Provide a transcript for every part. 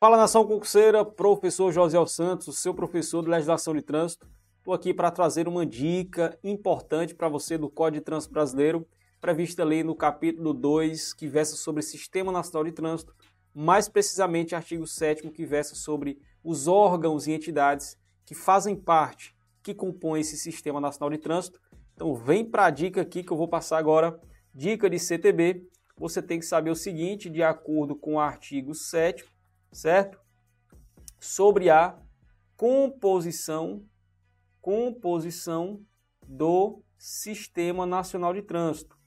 Fala nação concurseira, professor José Santos, seu professor de legislação de trânsito. Estou aqui para trazer uma dica importante para você do Código de Trânsito Brasileiro, prevista ali no capítulo 2, que versa sobre Sistema Nacional de Trânsito, mais precisamente artigo 7 que versa sobre os órgãos e entidades que fazem parte, que compõem esse Sistema Nacional de Trânsito. Então vem para a dica aqui que eu vou passar agora, dica de CTB. Você tem que saber o seguinte, de acordo com o artigo 7 certo? Sobre a composição, composição do Sistema Nacional de Trânsito.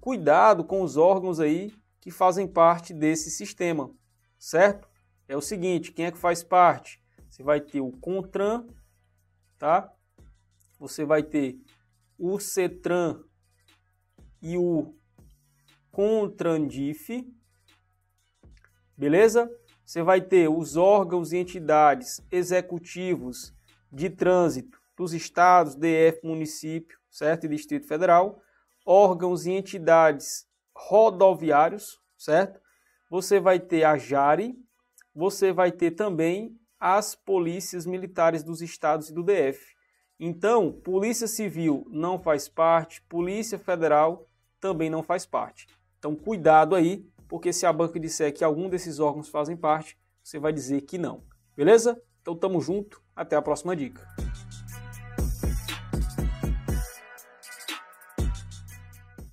Cuidado com os órgãos aí que fazem parte desse sistema, certo? É o seguinte, quem é que faz parte? Você vai ter o CONTRAN, tá? Você vai ter o CETRAN e o CONTRANDIF, beleza? Você vai ter os órgãos e entidades executivos de trânsito dos estados, DF, município, certo? E Distrito Federal, órgãos e entidades rodoviários, certo? Você vai ter a JARE, você vai ter também as polícias militares dos estados e do DF. Então, Polícia Civil não faz parte, Polícia Federal também não faz parte. Então, cuidado aí porque se a banca disser que algum desses órgãos fazem parte, você vai dizer que não. Beleza? Então tamo junto, até a próxima dica.